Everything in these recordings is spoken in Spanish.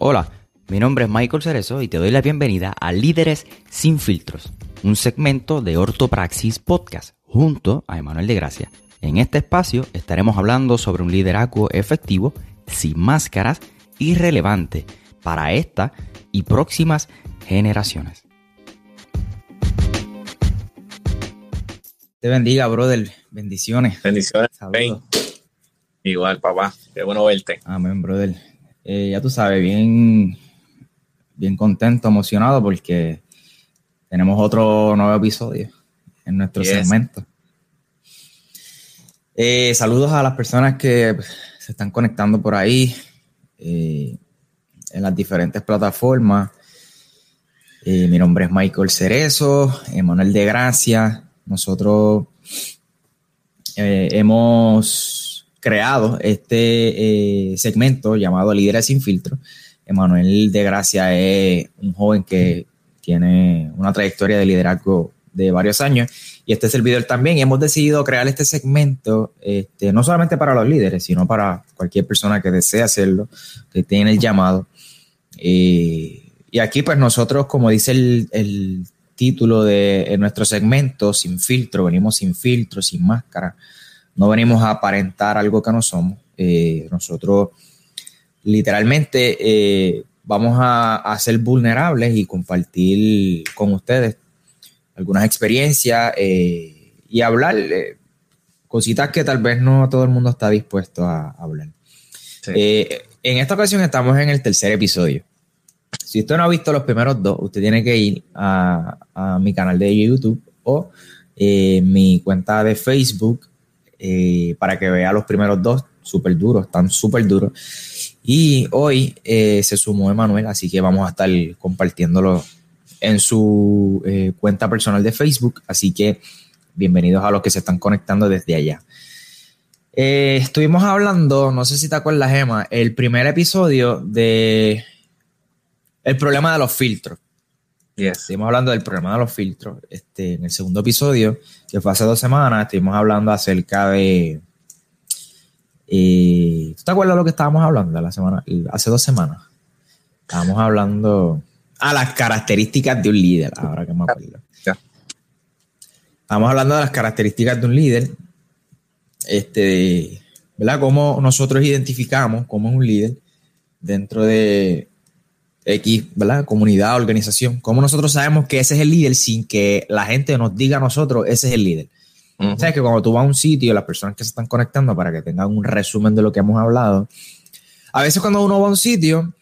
Hola, mi nombre es Michael Cerezo y te doy la bienvenida a Líderes sin filtros, un segmento de Ortopraxis Podcast junto a Emanuel de Gracia. En este espacio estaremos hablando sobre un liderazgo efectivo, sin máscaras y relevante para esta y próximas generaciones. Te bendiga, brother. Bendiciones. Bendiciones. Saludos. Igual, papá. Qué bueno verte. Amén, brother. Eh, ya tú sabes, bien, bien contento, emocionado porque tenemos otro nuevo episodio en nuestro segmento. Eh, saludos a las personas que se están conectando por ahí eh, en las diferentes plataformas. mi nombre es Michael Cerezo, Emanuel de Gracia. Nosotros hemos creado este segmento llamado Líderes sin filtro Emanuel de Gracia es un joven que tiene una trayectoria de liderazgo de varios años y este servidor también. Y hemos decidido crear este segmento este, no solamente para los líderes, sino para cualquier persona que desee hacerlo, que tiene el llamado. Eh, y aquí pues nosotros, como dice el, título de nuestro segmento, sin filtro, venimos sin filtro, sin máscara, no venimos a aparentar algo que no somos. Eh, nosotros literalmente eh, vamos a, ser vulnerables y compartir con ustedes algunas experiencias eh, y hablar cositas que tal vez no todo el mundo está dispuesto a, hablar. En esta ocasión estamos en el tercer episodio. Si usted no ha visto los primeros dos, usted tiene que ir a, mi canal de YouTube o mi cuenta de Facebook para que vea los primeros dos, súper duros, están súper duros. Y hoy eh, se sumó Emanuel, así que vamos a estar compartiéndolo en su eh, cuenta personal de Facebook. Así que bienvenidos a los que se están conectando desde allá. Eh, estuvimos hablando, no sé si te acuerdas, Emma, el primer episodio de el problema de los filtros. Estuvimos hablando del problema de los filtros. Este, en el segundo episodio, que fue hace dos semanas, estuvimos hablando acerca de y ¿Tú te acuerdas de lo que estábamos hablando la semana, hace dos semanas? Estábamos hablando a las características de un líder, ahora que me acuerdo. Estábamos hablando de las características de un líder. Este, ¿verdad? Cómo nosotros identificamos cómo es un líder dentro de X, ¿verdad? Comunidad, organización. Cómo nosotros sabemos que ese es el líder sin que la gente nos diga a nosotros, ese es el líder. Sabes que cuando tú vas a un sitio, las personas que se están conectando para que tengan un resumen de lo que hemos hablado, a veces cuando uno va a un sitio,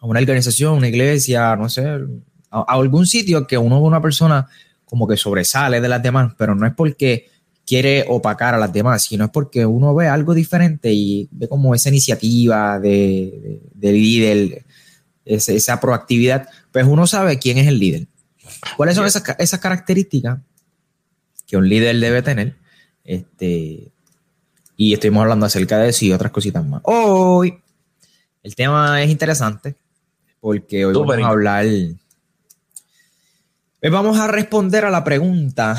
a una organización, una iglesia, no sé, a, algún sitio que uno ve una persona como que sobresale de las demás, pero no es porque quiere opacar a las demás, sino es porque uno ve algo diferente y ve como esa iniciativa de, líder, esa, proactividad, pues uno sabe quién es el líder. ¿Cuáles son esas, esas características que un líder debe tener. Este, y estuvimos hablando acerca de eso y otras cositas más. Hoy el tema es interesante porque hoy vamos a hablar. Hoy vamos a responder a la pregunta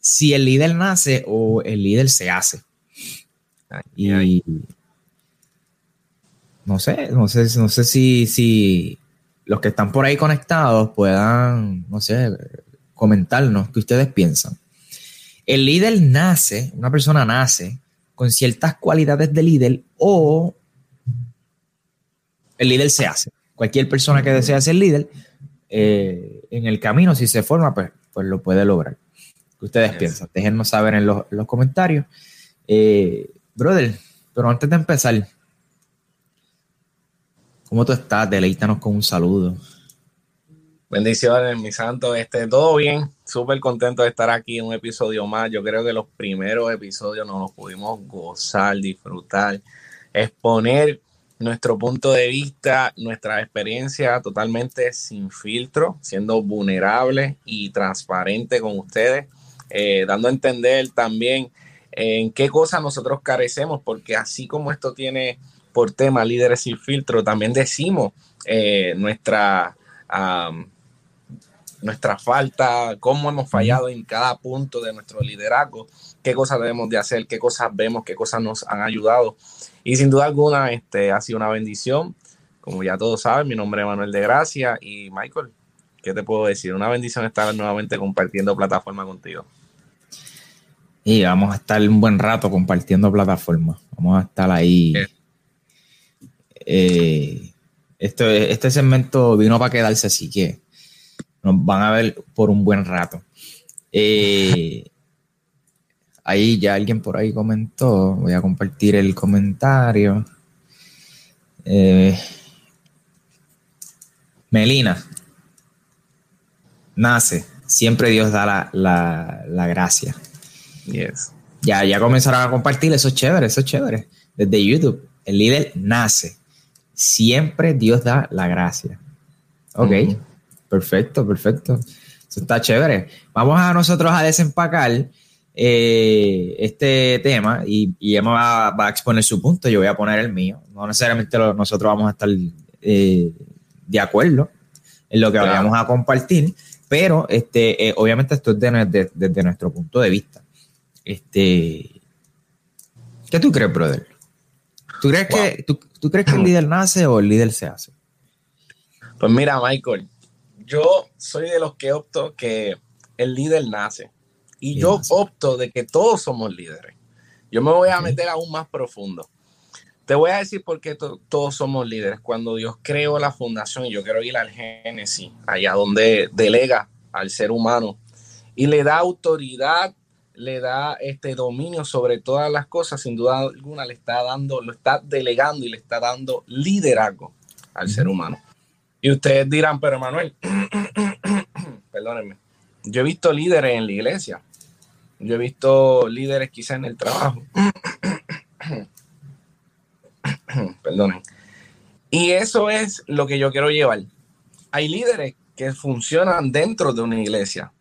si el líder nace o el líder se hace. y no sé, no sé, no sé si, si los que están por ahí conectados puedan, no sé, comentarnos qué ustedes piensan. El líder nace, una persona nace con ciertas cualidades de líder o el líder se hace. Cualquier persona que desea ser líder, eh, en el camino, si se forma, pues, pues lo puede lograr. ¿Qué ustedes piensan? Déjennos saber en los, comentarios. Eh, brother, pero antes de empezar, ¿cómo tú estás? Deleítanos con un saludo. Bendiciones, mi santo. Este, todo bien, súper contento de estar aquí en un episodio más. Yo creo que los primeros episodios nos los pudimos gozar, disfrutar, exponer nuestro punto de vista, nuestra experiencia totalmente sin filtro, siendo vulnerable y transparente con ustedes, eh, dando a entender también en qué cosas nosotros carecemos, porque así como esto tiene por tema líderes sin filtro, también decimos eh, nuestra nuestra falta, cómo hemos fallado en cada punto de nuestro liderazgo, qué cosas debemos de hacer, qué cosas vemos, qué cosas nos han ayudado. Y sin duda alguna, este ha sido una bendición como ya todos saben, mi nombre es Manuel de Gracia y Michael, ¿qué te puedo decir? Una bendición estar nuevamente compartiendo plataforma contigo. Y vamos a estar un buen rato compartiendo plataforma. Vamos a estar ahí. Eh, este segmento vino para quedarse, así que nos van a ver por un buen rato. Eh, ahí ya alguien por ahí comentó. Voy a compartir el comentario. Eh, Melina, nace. Siempre Dios da la, gracia. Yes. Ya, ya comenzaron a compartir, eso es chévere, eso es chévere. Desde YouTube, el líder nace. Siempre Dios da la gracia. Ok, perfecto, perfecto. Eso está chévere. Vamos a nosotros a desempacar eh, este tema y, y Emma va, a exponer su punto, yo voy a poner el mío. No necesariamente nosotros vamos a estar eh, de acuerdo en lo que vayamos a compartir, pero este, eh, obviamente esto es desde nuestro punto de vista. Este, ¿Qué tú crees, brother? ¿Tú crees, que, tú, crees que el líder nace o el líder se hace? Pues mira, Michael, yo soy de los que opto que el líder nace. Y yo opto de que todos somos líderes. Yo me voy a meter aún más profundo. Te voy a decir por qué todos somos líderes. Cuando Dios creó la fundación, y yo quiero ir al Génesis, allá donde delega al ser humano y le da autoridad, le da este dominio sobre todas las cosas, sin duda alguna le está dando, lo está delegando y le está dando liderazgo al ser humano. Y ustedes dirán, pero Manuel, perdónenme, yo he visto líderes en la iglesia, yo he visto líderes quizá en el trabajo. Perdonen. Y eso es lo que yo quiero llevar. Hay líderes que funcionan dentro de una iglesia,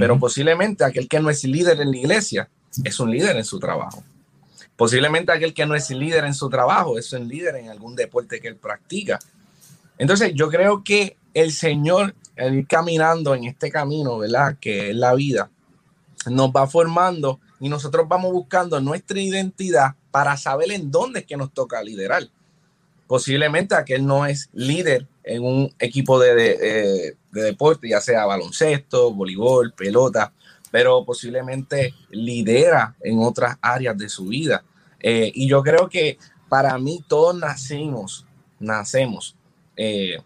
pero posiblemente aquel que no es líder en la iglesia es un líder en su trabajo. Posiblemente aquel que no es líder en su trabajo es un líder en algún deporte que él practica. Entonces yo creo que el Señor, el ir caminando en este camino, ¿verdad? Que es la vida, nos va formando y nosotros vamos buscando nuestra identidad para saber en dónde es que nos toca liderar. Posiblemente aquel no es líder en un equipo de, deporte, ya sea baloncesto, voleibol, pelota, pero posiblemente lidera en otras áreas de su vida. Eh, y yo creo que para mí todos nacimos, nacemos eh,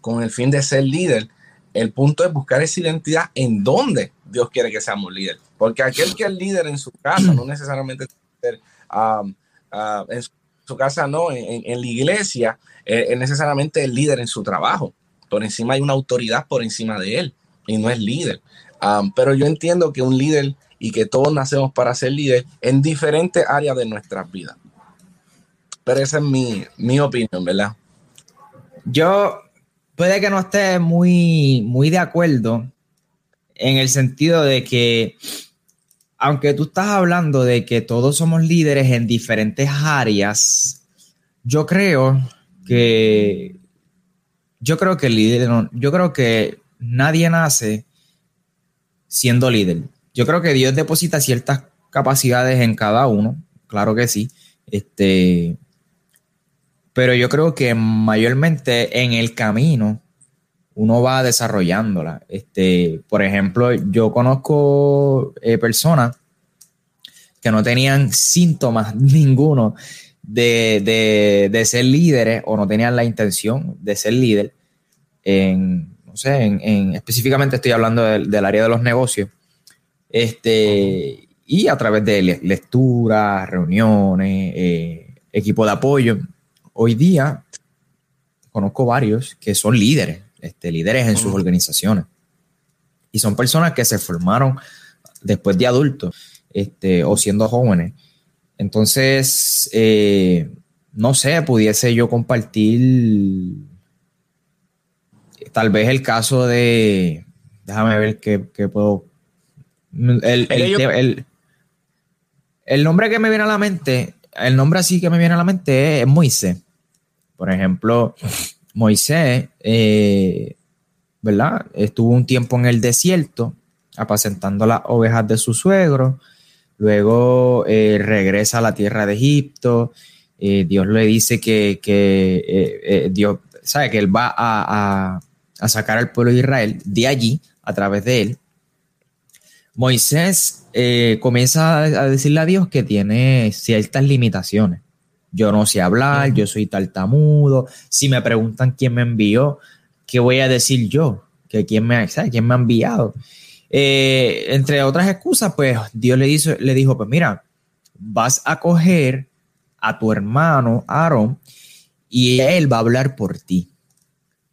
con el fin de ser líder. El punto es buscar esa identidad en dónde Dios quiere que seamos líderes. Porque aquel que es líder en su casa, no necesariamente um, uh, en su casa, no, en, la iglesia, eh, es necesariamente el líder en su trabajo. Por encima hay una autoridad por encima de él y no es líder. Um, pero yo entiendo que un líder y que todos nacemos para ser líder en diferentes áreas de nuestras vidas. Pero esa es mi, mi opinión, ¿verdad? Yo puede que no esté muy, muy de acuerdo en el sentido de que, aunque tú estás hablando de que todos somos líderes en diferentes áreas, yo creo que, yo creo que el líder, yo creo que nadie nace siendo líder. Yo creo que Dios deposita ciertas capacidades en cada uno, claro que sí. Este, pero yo creo que mayormente en el camino uno va desarrollándola. Este, por ejemplo, yo conozco eh, personas que no tenían síntomas ninguno de, ser líderes o no tenían la intención de ser líder en, no sé, en, específicamente estoy hablando del, área de los negocios. Este, y a través de lecturas, reuniones, eh, equipo de apoyo. Hoy día conozco varios que son líderes, este, líderes en sus organizaciones. Y son personas que se formaron después de adultos este, o siendo jóvenes. Entonces, eh, no sé, pudiese yo compartir tal vez el caso de, déjame ver qué, puedo... El, el, nombre que me viene a la mente, el nombre así que me viene a la mente es Moisés. Por ejemplo, Moisés, eh, ¿verdad? Estuvo un tiempo en el desierto apacentando las ovejas de su suegro, luego eh, regresa a la tierra de Egipto eh, Dios le dice que, que Dios, sabe que él va a, a, sacar al pueblo de Israel de allí a través de él. Moisés comienza a decirle a Dios que tiene ciertas limitaciones. Yo no sé hablar, yo soy tartamudo. Si me preguntan quién me envió, ¿qué voy a decir yo? ¿Que quién, me, ¿Quién me ha enviado? Eh, entre otras excusas, pues Dios le, hizo, le dijo, pues mira, vas a coger a tu hermano Aarón y él va a hablar por ti.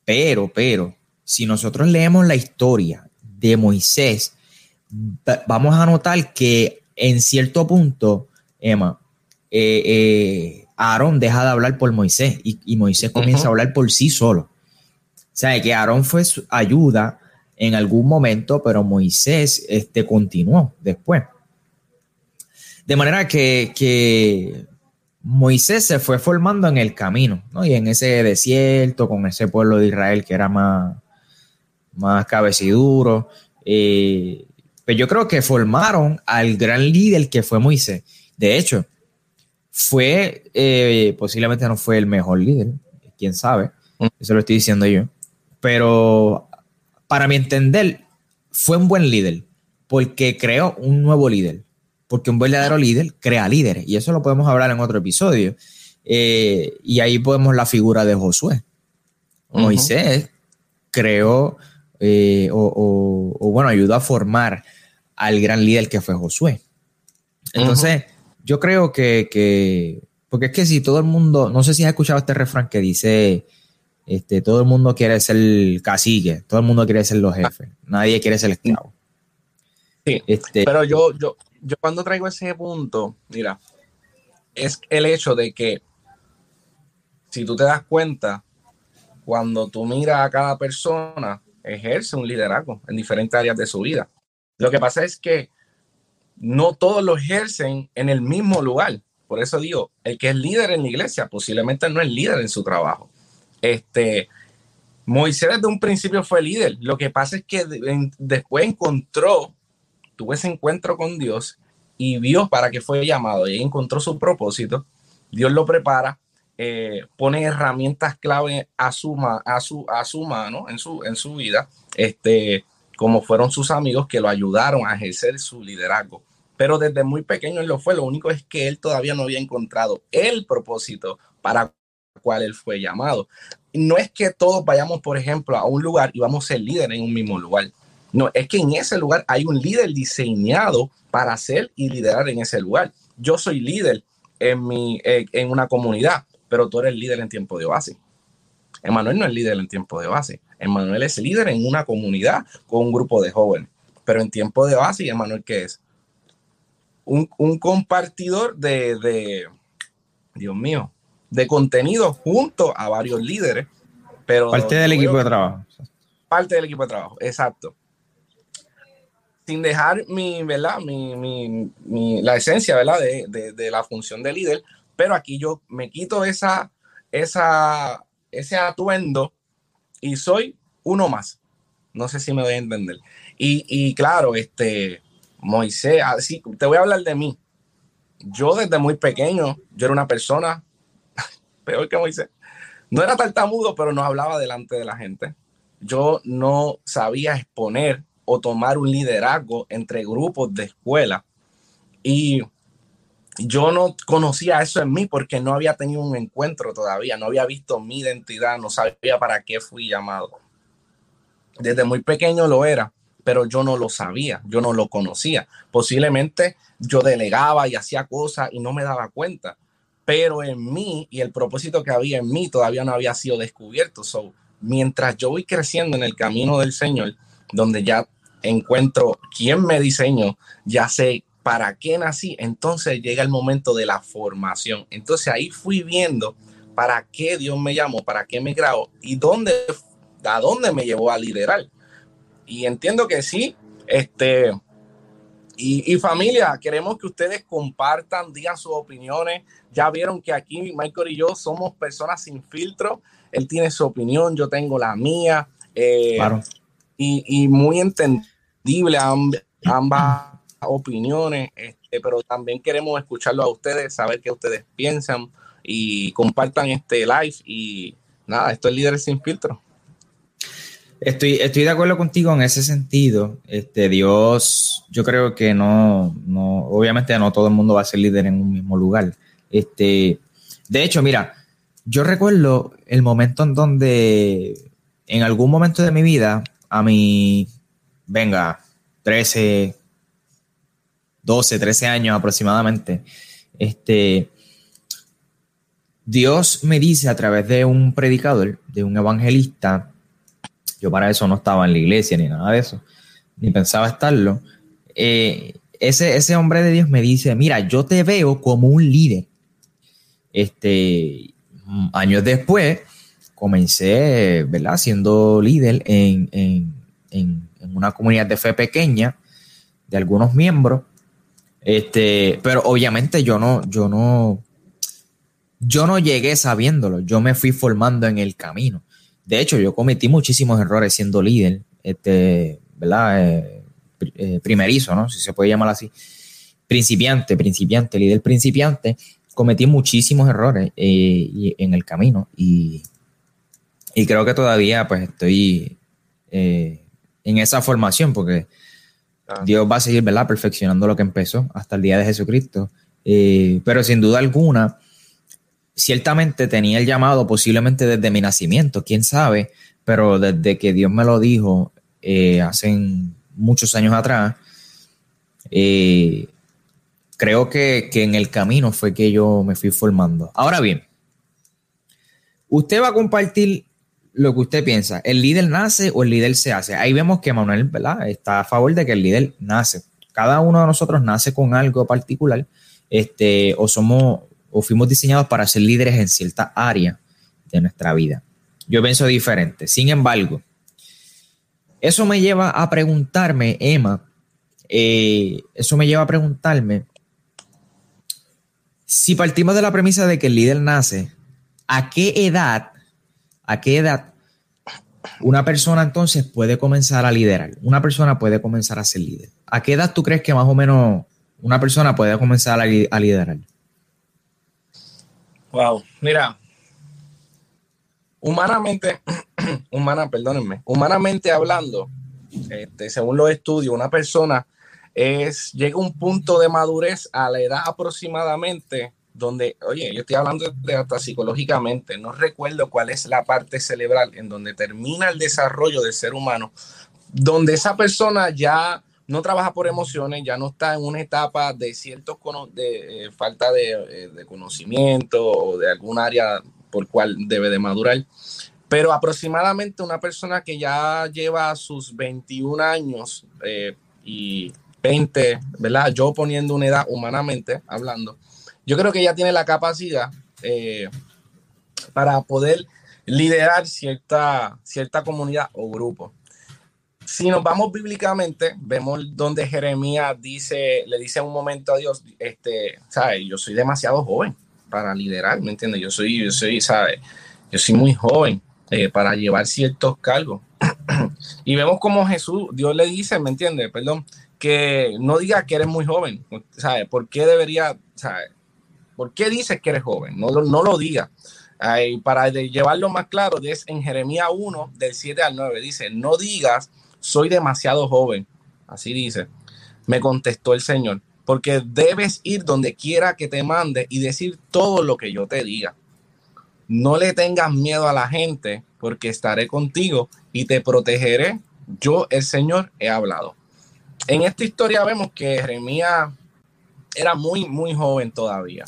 Pero, pero, si nosotros leemos la historia de Moisés, vamos a notar que en cierto punto, Emma, eh, eh, Aarón deja de hablar por Moisés y, Moisés comienza a hablar por sí solo. O sea, que Aarón fue su ayuda en algún momento, pero Moisés este, continuó después. De manera que, Moisés se fue formando en el camino, ¿no? Y en ese desierto, con ese pueblo de Israel que era más, más cabeciduro. Eh, pero yo creo que formaron al gran líder que fue Moisés. De hecho, fue, eh, posiblemente no fue el mejor líder, quién sabe, mm. eso lo estoy diciendo yo, pero para mi entender, fue un buen líder, porque creó un nuevo líder, porque un verdadero líder crea líderes, y eso lo podemos hablar en otro episodio, eh, y ahí podemos la figura de Josué. Moisés creó, eh, o, bueno, ayudó a formar al gran líder que fue Josué. Entonces, yo creo que, porque es que si todo el mundo, no sé si has escuchado este refrán que dice, este, todo el mundo quiere ser cacique, todo el mundo quiere ser los jefes, nadie quiere ser esclavo. Sí, este, pero yo, yo, yo cuando traigo ese punto, mira, es el hecho de que si tú te das cuenta, cuando tú miras a cada persona, ejerce un liderazgo en diferentes áreas de su vida. Lo que pasa es que no todos lo ejercen en el mismo lugar. Por eso digo, el que es líder en la iglesia posiblemente no es líder en su trabajo. Este, Moisés desde un principio fue líder. Lo que pasa es que después encontró, tuvo ese encuentro con Dios y vio para qué fue llamado y encontró su propósito. Dios lo prepara, eh, pone herramientas clave a su, a su, a su mano en su, en su vida. Este, como fueron sus amigos que lo ayudaron a ejercer su liderazgo. Pero desde muy pequeño él lo fue, lo único es que él todavía no había encontrado el propósito para cual él fue llamado. No es que todos vayamos, por ejemplo, a un lugar y vamos a ser líder en un mismo lugar. No, es que en ese lugar hay un líder diseñado para ser y liderar en ese lugar. Yo soy líder en, mi, eh, en una comunidad, pero tú eres líder en tiempo de base. Emanuel no es líder en tiempo de base. Emanuel es líder en una comunidad con un grupo de jóvenes. Pero en tiempo de base, Emanuel, ¿qué es? Un, compartidor de, Dios mío, de contenido junto a varios líderes. Pero parte del equipo de trabajo. Parte del equipo de trabajo, exacto. Sin dejar mi, ¿verdad? Mi, la esencia, ¿verdad? De, de, la función de líder, pero aquí yo me quito esa, esa, ese atuendo y soy uno más. No sé si me voy a entender. Y, claro, este, Moisés, así, te voy a hablar de mí. Yo desde muy pequeño, yo era una persona peor que Moisés. No era tartamudo, pero no hablaba delante de la gente. Yo no sabía exponer o tomar un liderazgo entre grupos de escuela. Y yo no conocía eso en mí porque no había tenido un encuentro todavía, no había visto mi identidad, no sabía para qué fui llamado. Desde muy pequeño lo era, pero yo no lo sabía, yo no lo conocía. Posiblemente yo delegaba y hacía cosas y no me daba cuenta, pero en mí y el propósito que había en mí todavía no había sido descubierto. So, mientras yo voy creciendo en el camino del Señor, donde ya encuentro quién me diseñó, ya sé para qué nací, entonces llega el momento de la formación. Entonces ahí fui viendo para qué Dios me llamó, para qué me grabó y dónde, a dónde me llevó a liderar. Y entiendo que sí, este, y, familia, queremos que ustedes compartan, digan sus opiniones. Ya vieron que aquí Michael y yo somos personas sin filtro. Él tiene su opinión, yo tengo la mía. Eh, claro. y, muy entendible ambas opiniones, este, pero también queremos escucharlo a ustedes, saber qué ustedes piensan. y compartan este live. Y nada, esto es Líderes sin filtro. Estoy, estoy de acuerdo contigo en ese sentido. Este, Dios, yo creo que no, no, obviamente no todo el mundo va a ser líder en un mismo lugar. Este, de hecho, mira, yo recuerdo el momento en donde, en algún momento de mi vida, a mi, venga, 13, 12, 13 años aproximadamente, este, Dios me dice a través de un predicador, de un evangelista, yo para eso no estaba en la iglesia ni nada de eso, ni pensaba estarlo. Eh, ese, ese hombre de Dios me dice, mira, yo te veo como un líder. Este, años después, comencé, ¿verdad? Siendo líder en, en, una comunidad de fe pequeña, de algunos miembros. Este, pero obviamente yo no, yo no, yo no llegué sabiéndolo, yo me fui formando en el camino. De hecho, yo cometí muchísimos errores siendo líder, este, ¿verdad? Eh, eh, primerizo, ¿no? Si se puede llamar así. Principiante, principiante, líder principiante. Cometí muchísimos errores eh, en el camino y, creo que todavía pues estoy en esa formación porque ah. Dios va a seguir, ¿verdad? Perfeccionando lo que empezó hasta el día de Jesucristo. pero sin duda alguna, ciertamente tenía el llamado posiblemente desde mi nacimiento, quién sabe, pero desde que Dios me lo dijo eh, hace muchos años atrás, eh, creo que, en el camino fue que yo me fui formando. Ahora bien, usted va a compartir lo que usted piensa, ¿el líder nace o el líder se hace? Ahí vemos que Manuel está a favor de que el líder nace. Cada uno de nosotros nace con algo particular, este, o somos o fuimos diseñados para ser líderes en cierta área de nuestra vida. Yo pienso diferente. Sin embargo, eso me lleva a preguntarme, Emma, eh, eso me lleva a preguntarme, si partimos de la premisa de que el líder nace, ¿a qué edad, a qué edad una persona entonces puede comenzar a liderar? Una persona puede comenzar a ser líder. ¿A qué edad tú crees que más o menos una persona puede comenzar a liderar? Wow, mira, humanamente, humana, perdónenme, humanamente hablando, este, según los estudios, una persona es, llega a un punto de madurez a la edad aproximadamente donde, oye, yo estoy hablando de hasta psicológicamente, no recuerdo cuál es la parte cerebral en donde termina el desarrollo del ser humano, donde esa persona ya no trabaja por emociones, ya no está en una etapa de ciertos de, eh, falta eh, de, conocimiento o de algún área por cual debe de madurar. Pero aproximadamente una persona que ya lleva sus 21 años eh, y 20, ¿verdad? Yo poniendo una edad humanamente hablando, yo creo que ya tiene la capacidad para poder liderar cierta, cierta comunidad o grupo si nos vamos bíblicamente, vemos donde Jeremías dice, le dice un momento a Dios, este, ¿sabes? Yo soy demasiado joven para liderar, ¿me entiendes? Yo soy, yo soy, ¿sabes? Yo soy muy joven eh, para llevar ciertos cargos. y vemos como Jesús, Dios le dice, ¿me entiendes? Perdón, que no diga que eres muy joven, ¿sabes? ¿Por qué debería, ¿sabes? ¿Por qué dices que eres joven? No, lo diga. para llevarlo más claro, es en Jeremías 1, del 7 al 9, dice, no digas soy demasiado joven. Así dice. Me contestó el Señor, porque debes ir donde quiera que te mande y decir todo lo que yo te diga. No le tengas miedo a la gente, porque estaré contigo y te protegeré. Yo, el Señor, he hablado. En esta historia vemos que Jeremías era muy, muy joven todavía.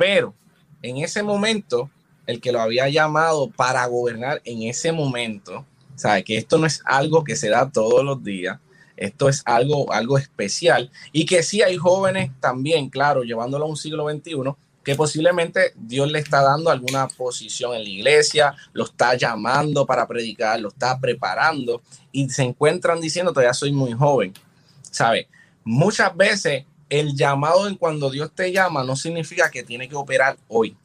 Pero en ese momento, el que lo había llamado para gobernar en ese momento ¿Sabe? Que esto no es algo que se da todos los días. Esto es algo, algo especial. Y que sí hay jóvenes también, claro, llevándolo a un siglo XXI, que posiblemente Dios le está dando alguna posición en la iglesia, lo está llamando para predicar, lo está preparando y se encuentran diciendo, todavía soy muy joven. ¿Sabe? Muchas veces el llamado en cuando Dios te llama no significa que tiene que operar hoy.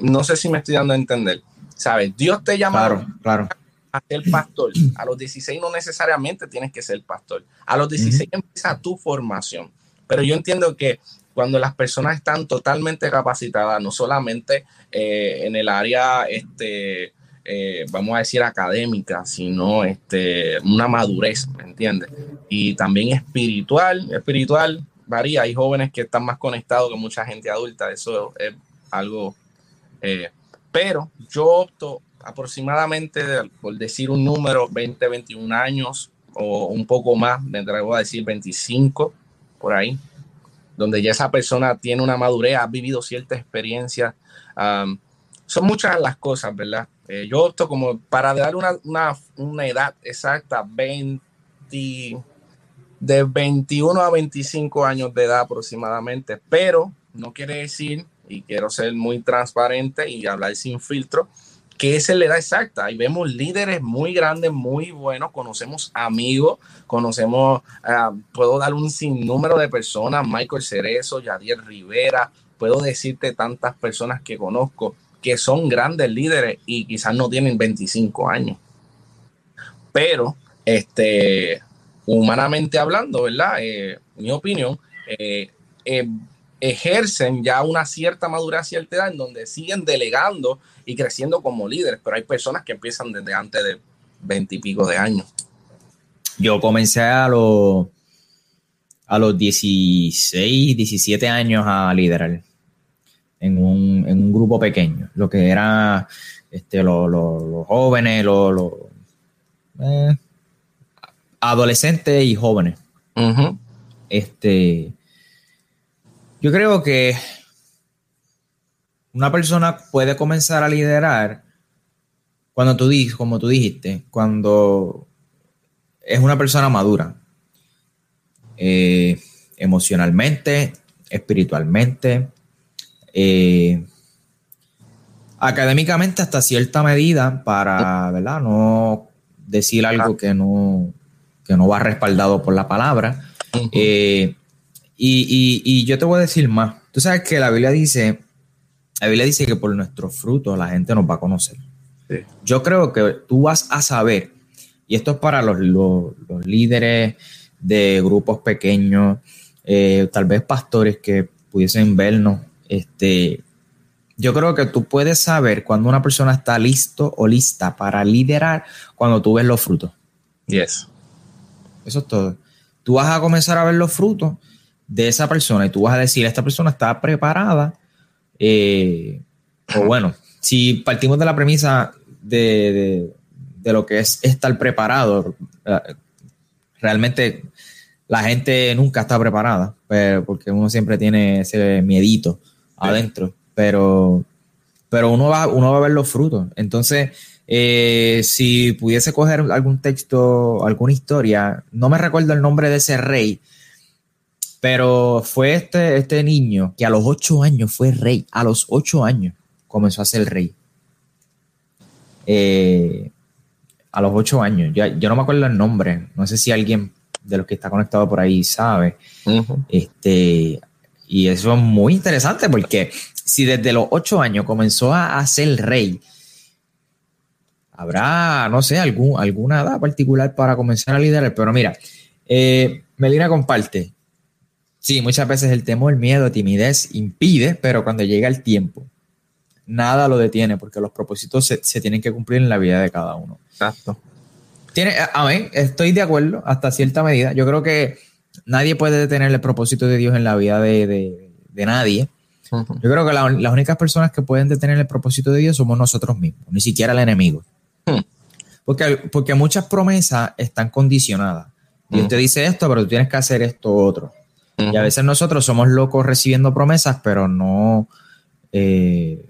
no sé si me estoy dando a entender. ¿Sabes? Dios te llama claro, a ser pastor. A los 16 no necesariamente tienes que ser pastor. A los 16 empieza tu formación. Pero yo entiendo que cuando las personas están totalmente capacitadas, no solamente eh, en el área, este, eh, vamos a decir, académica, sino este, una madurez, ¿me entiendes? Y también espiritual, espiritual varía, hay jóvenes que están más conectados que mucha gente adulta, eso es algo, eh, pero yo opto aproximadamente, por decir un número, 20, 21 años o un poco más, me atrevo a decir 25, por ahí, donde ya esa persona tiene una madurez, ha vivido cierta experiencia. son muchas las cosas, ¿verdad? Eh, yo opto como para dar una, una, una, edad exacta, 20, de 21 a 25 años de edad aproximadamente, pero no quiere decir, y quiero ser muy transparente y hablar sin filtro, que esa es la edad exacta. Ahí vemos líderes muy grandes, muy buenos, conocemos amigos, conocemos, uh, puedo dar un sinnúmero de personas, Michael Cerezo, Yadier Rivera, puedo decirte tantas personas que conozco que son grandes líderes y quizás no tienen 25 años. Pero, este, humanamente hablando, ¿verdad? Eh, mi opinión, eh, eh, ejercen ya una cierta madurez, cierta edad, en donde siguen delegando y creciendo como líderes, pero hay personas que empiezan desde antes de 20 y pico de años. Yo comencé a los, a los 16, 17 años a liderar en un, grupo pequeño, lo que era este, los jóvenes, los, eh, adolescentes y jóvenes. Este, yo creo que una persona puede comenzar a liderar cuando tú dices, como tú dijiste, cuando es una persona madura, eh, emocionalmente, espiritualmente, eh, académicamente hasta cierta medida para, ¿verdad? No decir algo que no, que no va respaldado por la palabra. Eh, y, yo te voy a decir más. Tú sabes que la Biblia dice, la Biblia dice que por nuestros frutos la gente nos va a conocer. Yo creo que tú vas a saber, y esto es para los, los, líderes de grupos pequeños, eh, tal vez pastores que pudiesen vernos este, yo creo que tú puedes saber cuando una persona está listo o lista para liderar cuando tú ves los frutos. Yes. Eso es todo. Tú vas a comenzar a ver los frutos de esa persona y tú vas a decir, esta persona está preparada. Eh, o bueno, si partimos de la premisa de, lo que es estar preparado, eh, realmente la gente nunca está preparada, pero porque uno siempre tiene ese miedito adentro, pero, pero uno, va, uno va a ver los frutos. Entonces, eh, si pudiese coger algún texto, alguna historia, no me recuerdo el nombre de ese rey, pero fue este, este niño que a los ocho años fue rey, a los ocho años comenzó a ser rey. Eh, a los ocho años, yo, yo, no me acuerdo el nombre, no sé si alguien de los que está conectado por ahí sabe. Este, y eso es muy interesante porque si desde los ocho años comenzó a, ser rey, habrá, no sé, algún, alguna edad particular para comenzar a liderar. Pero mira, eh, Melina comparte. Sí, muchas veces el temor, el miedo, timidez impide, pero cuando llega el tiempo, nada lo detiene porque los propósitos se, se tienen que cumplir en la vida de cada uno. Exacto. Tiene, amén, estoy de acuerdo hasta cierta medida. Yo creo que nadie puede detener el propósito de Dios en la vida de, nadie. Yo creo que las únicas personas que pueden detener el propósito de Dios somos nosotros mismos, ni siquiera el enemigo. Hmm. Porque, porque muchas promesas están condicionadas. Dios te dice esto, pero tú tienes que hacer esto otro. Y a veces nosotros somos locos recibiendo promesas, pero no eh,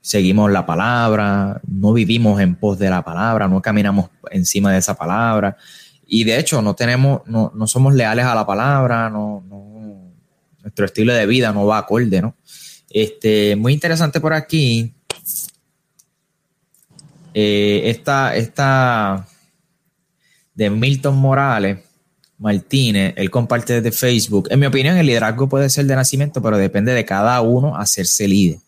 seguimos la palabra, no vivimos en pos de la palabra, no caminamos encima de esa palabra. Y de hecho, no tenemos, no, no somos leales a la palabra, no, no, nuestro estilo de vida no va acorde, ¿no? Este, muy interesante por aquí. Eh, esta, esta de Milton Morales Martínez, él comparte desde Facebook. En mi opinión, el liderazgo puede ser de nacimiento, pero depende de cada uno hacerse líder.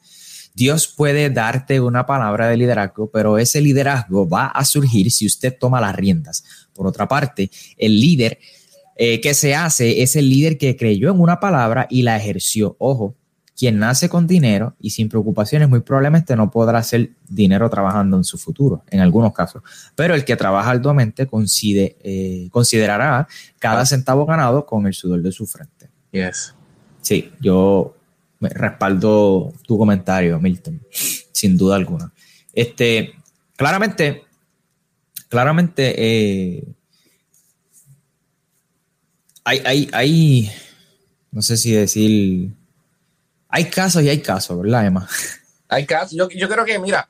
Dios puede darte una palabra de liderazgo, pero ese liderazgo va a surgir si usted toma las riendas. Por otra parte, el líder eh, que se hace es el líder que creyó en una palabra y la ejerció. Ojo, quien nace con dinero y sin preocupaciones muy probablemente no podrá hacer dinero trabajando en su futuro, en algunos casos. Pero el que trabaja arduamente eh, considerará cada centavo ganado con el sudor de su frente. Yes. Sí, yo respaldo tu comentario, Milton, sin duda alguna. Este, claramente, claramente, eh, hay, hay, hay, no sé si decir, hay casos y hay casos, ¿verdad, Emma? Hay casos, yo, yo creo que, mira,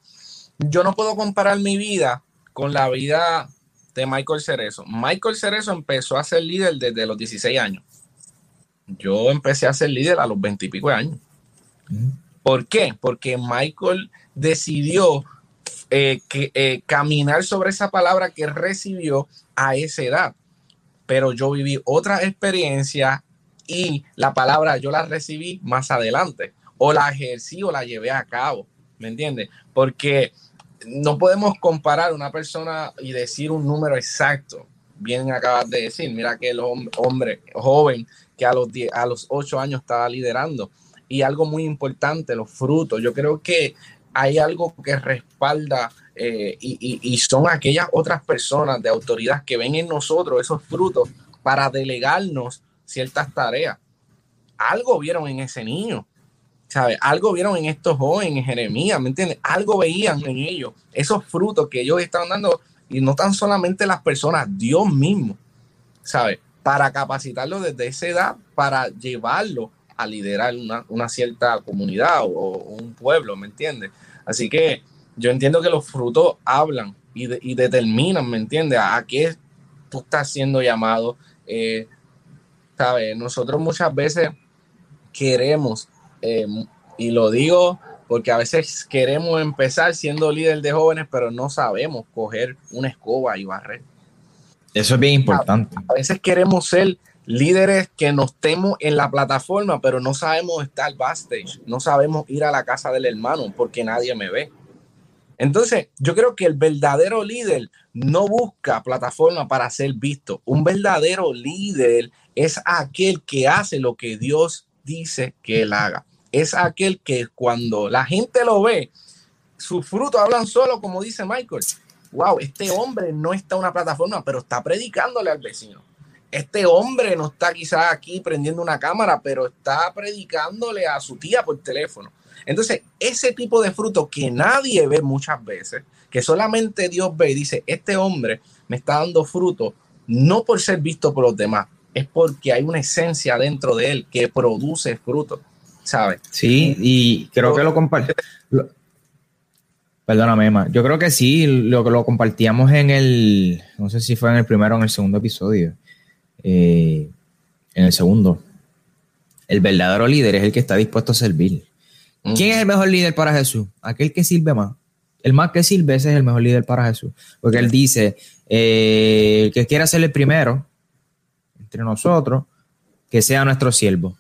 yo no puedo comparar mi vida con la vida de Michael Cerezo. Michael Cerezo empezó a ser líder desde los 16 años. Yo empecé a ser líder a los 20 y pico de años. ¿Por qué? Porque Michael decidió eh, que, eh, caminar sobre esa palabra que recibió a esa edad. Pero yo viví otra experiencia y la palabra yo la recibí más adelante o la ejercí o la llevé a cabo. ¿Me entiendes? Porque no podemos comparar una persona y decir un número exacto. Bien acabas de decir, mira que el hombre joven que a los, a los 8 años estaba liderando y algo muy importante, los frutos. Yo creo que hay algo que respalda eh, y, son aquellas otras personas de autoridad que ven en nosotros esos frutos para delegarnos ciertas tareas. Algo vieron en ese niño, ¿sabes? Algo vieron en estos jóvenes, en Jeremías, ¿me entiendes? Algo veían en ellos, esos frutos que ellos estaban dando, y no tan solamente las personas, Dios mismo, ¿sabes? Para capacitarlo desde esa edad, para llevarlo a liderar una, cierta comunidad o, un pueblo, ¿me entiendes? Así que yo entiendo que los frutos hablan y, determinan, ¿me entiendes? A, qué tú estás siendo llamado. Eh, ¿Sabes? Nosotros muchas veces queremos, eh, y lo digo porque a veces queremos empezar siendo líder de jóvenes, pero no sabemos coger una escoba y barrer. Eso es bien importante. A, veces queremos ser líderes que nos temo en la plataforma, pero no sabemos estar backstage, no sabemos ir a la casa del hermano porque nadie me ve. Entonces, yo creo que el verdadero líder no busca plataforma para ser visto. Un verdadero líder es aquel que hace lo que Dios dice que él haga. Es aquel que cuando la gente lo ve, sus frutos hablan solo, como dice Michael. Wow, este hombre no está en una plataforma, pero está predicándole al vecino este hombre no está quizás aquí prendiendo una cámara, pero está predicándole a su tía por teléfono. Entonces, ese tipo de fruto que nadie ve muchas veces, que solamente Dios ve y dice, este hombre me está dando fruto, no por ser visto por los demás, es porque hay una esencia dentro de él que produce fruto, ¿sabes? Sí, y creo que lo comparte. Perdóname, Emma. Yo creo que sí, lo que lo compartíamos en el, no sé si fue en el primero o en el segundo episodio eh, en el segundo. El verdadero líder es el que está dispuesto a servir. ¿Quién es el mejor líder para Jesús? Aquel que sirve más. El más que sirve, ese es el mejor líder para Jesús. Porque él dice, eh, el que quiera ser el primero entre nosotros, que sea nuestro siervo,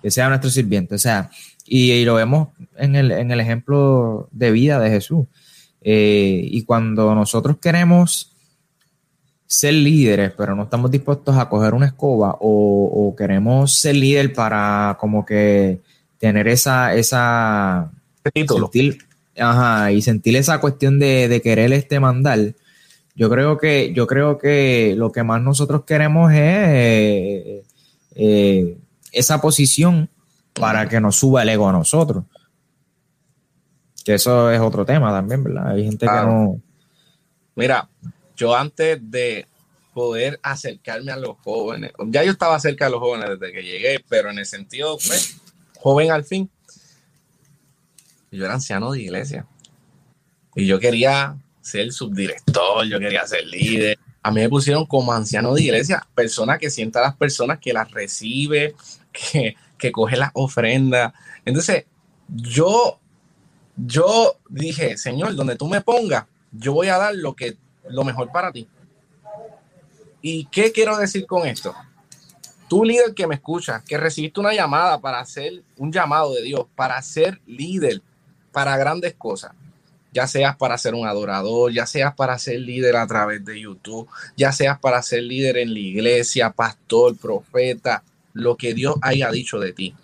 que sea nuestro sirviente. O sea, y, lo vemos en el, en el, ejemplo de vida de Jesús. Eh, y cuando nosotros queremos ser líderes, pero no estamos dispuestos a coger una escoba o, queremos ser líder para como que tener esa, esa sentir, ajá, y sentir esa cuestión de, querer este mandar. Yo creo que, yo creo que lo que más nosotros queremos es eh, eh, esa posición para que nos suba el ego a nosotros. Que eso es otro tema también, ¿verdad? Hay gente que no. Mira, yo antes de poder acercarme a los jóvenes, ya yo estaba cerca de los jóvenes desde que llegué, pero en el sentido, pues, joven al fin, yo era anciano de iglesia y yo quería ser subdirector, yo quería ser líder. A mí me pusieron como anciano de iglesia, persona que sienta a las personas, que las recibe, que, que coge las ofrendas. Entonces, yo, yo dije, Señor, donde tú me pongas, yo voy a dar lo que lo mejor para ti. ¿Y qué quiero decir con esto? Tú líder que me escuchas, que recibiste una llamada para hacer un llamado de Dios, para ser líder, para grandes cosas. ya seas para ser un adorador, ya seas para ser líder a través de YouTube, ya seas para ser líder en la iglesia, pastor, profeta, lo que Dios haya dicho de ti.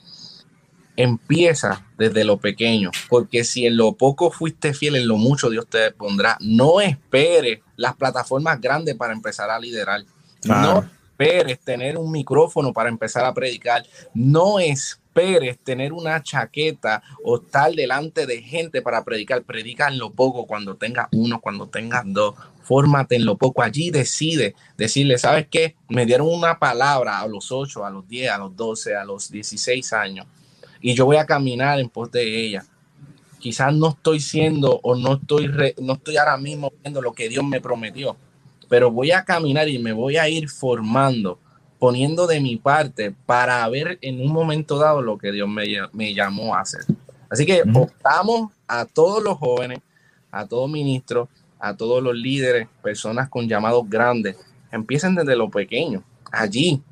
Empieza desde lo pequeño, porque si en lo poco fuiste fiel, en lo mucho Dios te pondrá. No esperes las plataformas grandes para empezar a liderar. No esperes tener un micrófono para empezar a predicar. No esperes tener una chaqueta o estar delante de gente para predicar. Predica en lo poco cuando tengas uno, cuando tengas dos. Fórmate en lo poco. Allí decide decirle, ¿sabes qué? Me dieron una palabra a los 8, a los 10, a los 12, a los 16 años. Y yo voy a caminar en pos de ella. Quizás no estoy siendo o no estoy, no estoy ahora mismo viendo lo que Dios me prometió pero voy a caminar y me voy a ir formando, poniendo de mi parte para ver en un momento dado lo que Dios me, llamó a hacer. Así que optamos a todos los jóvenes, a todos ministros, a todos los líderes, personas con llamados grandes, empiecen desde lo pequeño. Allí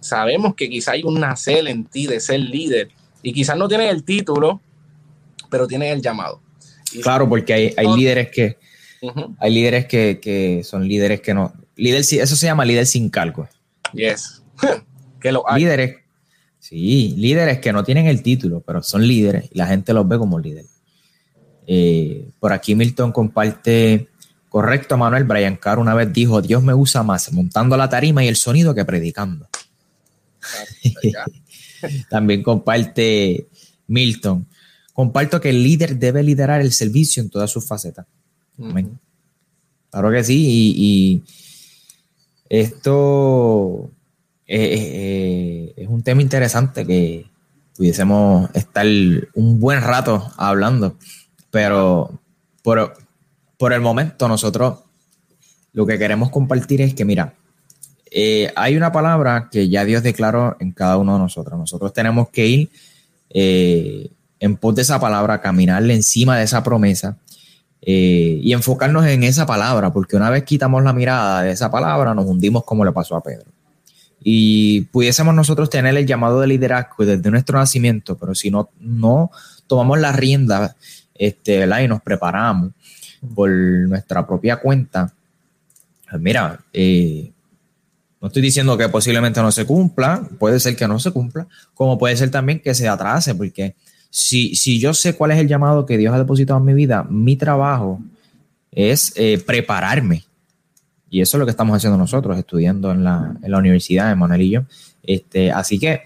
sabemos que quizá hay un nacer en ti de ser líder y quizás no tienes el título, pero tienes el llamado. claro, porque hay, hay líderes que, hay líderes que, son líderes que no. Líder, eso se llama líder sin cargo. Yes. que lo hay. Líderes. Sí, líderes que no tienen el título, pero son líderes y la gente los ve como líderes. Eh, por aquí Milton comparte. Correcto, Manuel. Brian Carr una vez dijo: Dios me usa más montando la tarima y el sonido que predicando. También comparte Milton. Comparto que el líder debe liderar el servicio en todas sus facetas. Claro que sí, y, esto es, un tema interesante que pudiésemos estar un buen rato hablando, pero por, por el momento nosotros lo que queremos compartir es que, mira, eh, hay una palabra que ya Dios declaró en cada uno de nosotros. Nosotros tenemos que ir eh, en pos de esa palabra, caminarle encima de esa promesa eh, y enfocarnos en esa palabra, porque una vez quitamos la mirada de esa palabra, nos hundimos como le pasó a Pedro. Y pudiésemos nosotros tener el llamado de liderazgo desde nuestro nacimiento, pero si no, no tomamos la rienda este, y nos preparamos por nuestra propia cuenta, pues mira, eh, no estoy diciendo que posiblemente no se cumpla, puede ser que no se cumpla, como puede ser también que se atrase, porque si, yo sé cuál es el llamado que Dios ha depositado en mi vida, mi trabajo es eh, prepararme. Y eso es lo que estamos haciendo nosotros, estudiando en la, en la universidad, Manuel y yo. Este, así que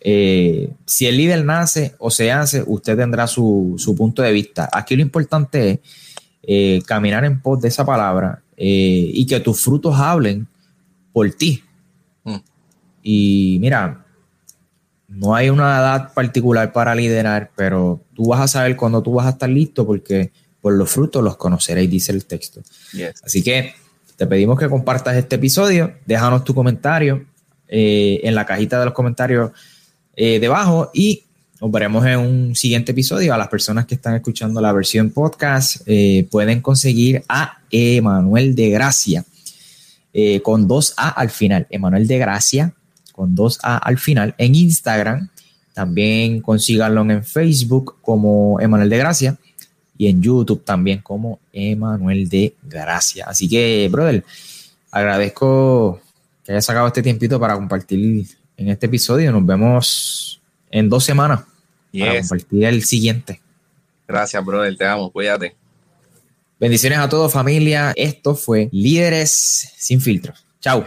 eh, si el líder nace o se hace, usted tendrá su, punto de vista. Aquí lo importante es eh, caminar en pos de esa palabra y que tus frutos hablen por ti. Mm. Y mira, no hay una edad particular para liderar, pero tú vas a saber cuando tú vas a estar listo porque por los frutos los conoceréis, dice el texto. Así que te pedimos que compartas este episodio, déjanos tu comentario eh, en la cajita de los comentarios eh, debajo y nos veremos en un siguiente episodio. A las personas que están escuchando la versión podcast eh, pueden conseguir a Emanuel de Gracia con dos A al final. Emanuel de Gracia con dos A al final, en Instagram. También consíganlo en Facebook como Emanuel de Gracia y en YouTube también como Emanuel de Gracia. Así que, brother, agradezco que hayas sacado este tiempito para compartir en este episodio. Nos vemos en dos semanas para compartir el siguiente. Gracias, brother. Te amo. Cuídate. Bendiciones a todos, familia. Esto fue Líderes sin filtro. Chao.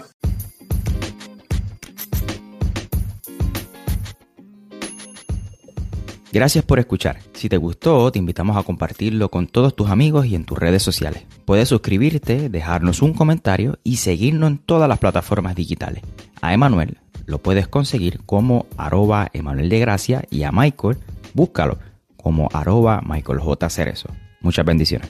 Gracias por escuchar. Si te gustó, te invitamos a compartirlo con todos tus amigos y en tus redes sociales. Puedes suscribirte, dejarnos un comentario y seguirnos en todas las plataformas digitales. A Emanuel lo puedes conseguir como arroba Emanuel de Gracia y a Michael búscalo como arroba Michael J. Cerezo. Muchas bendiciones.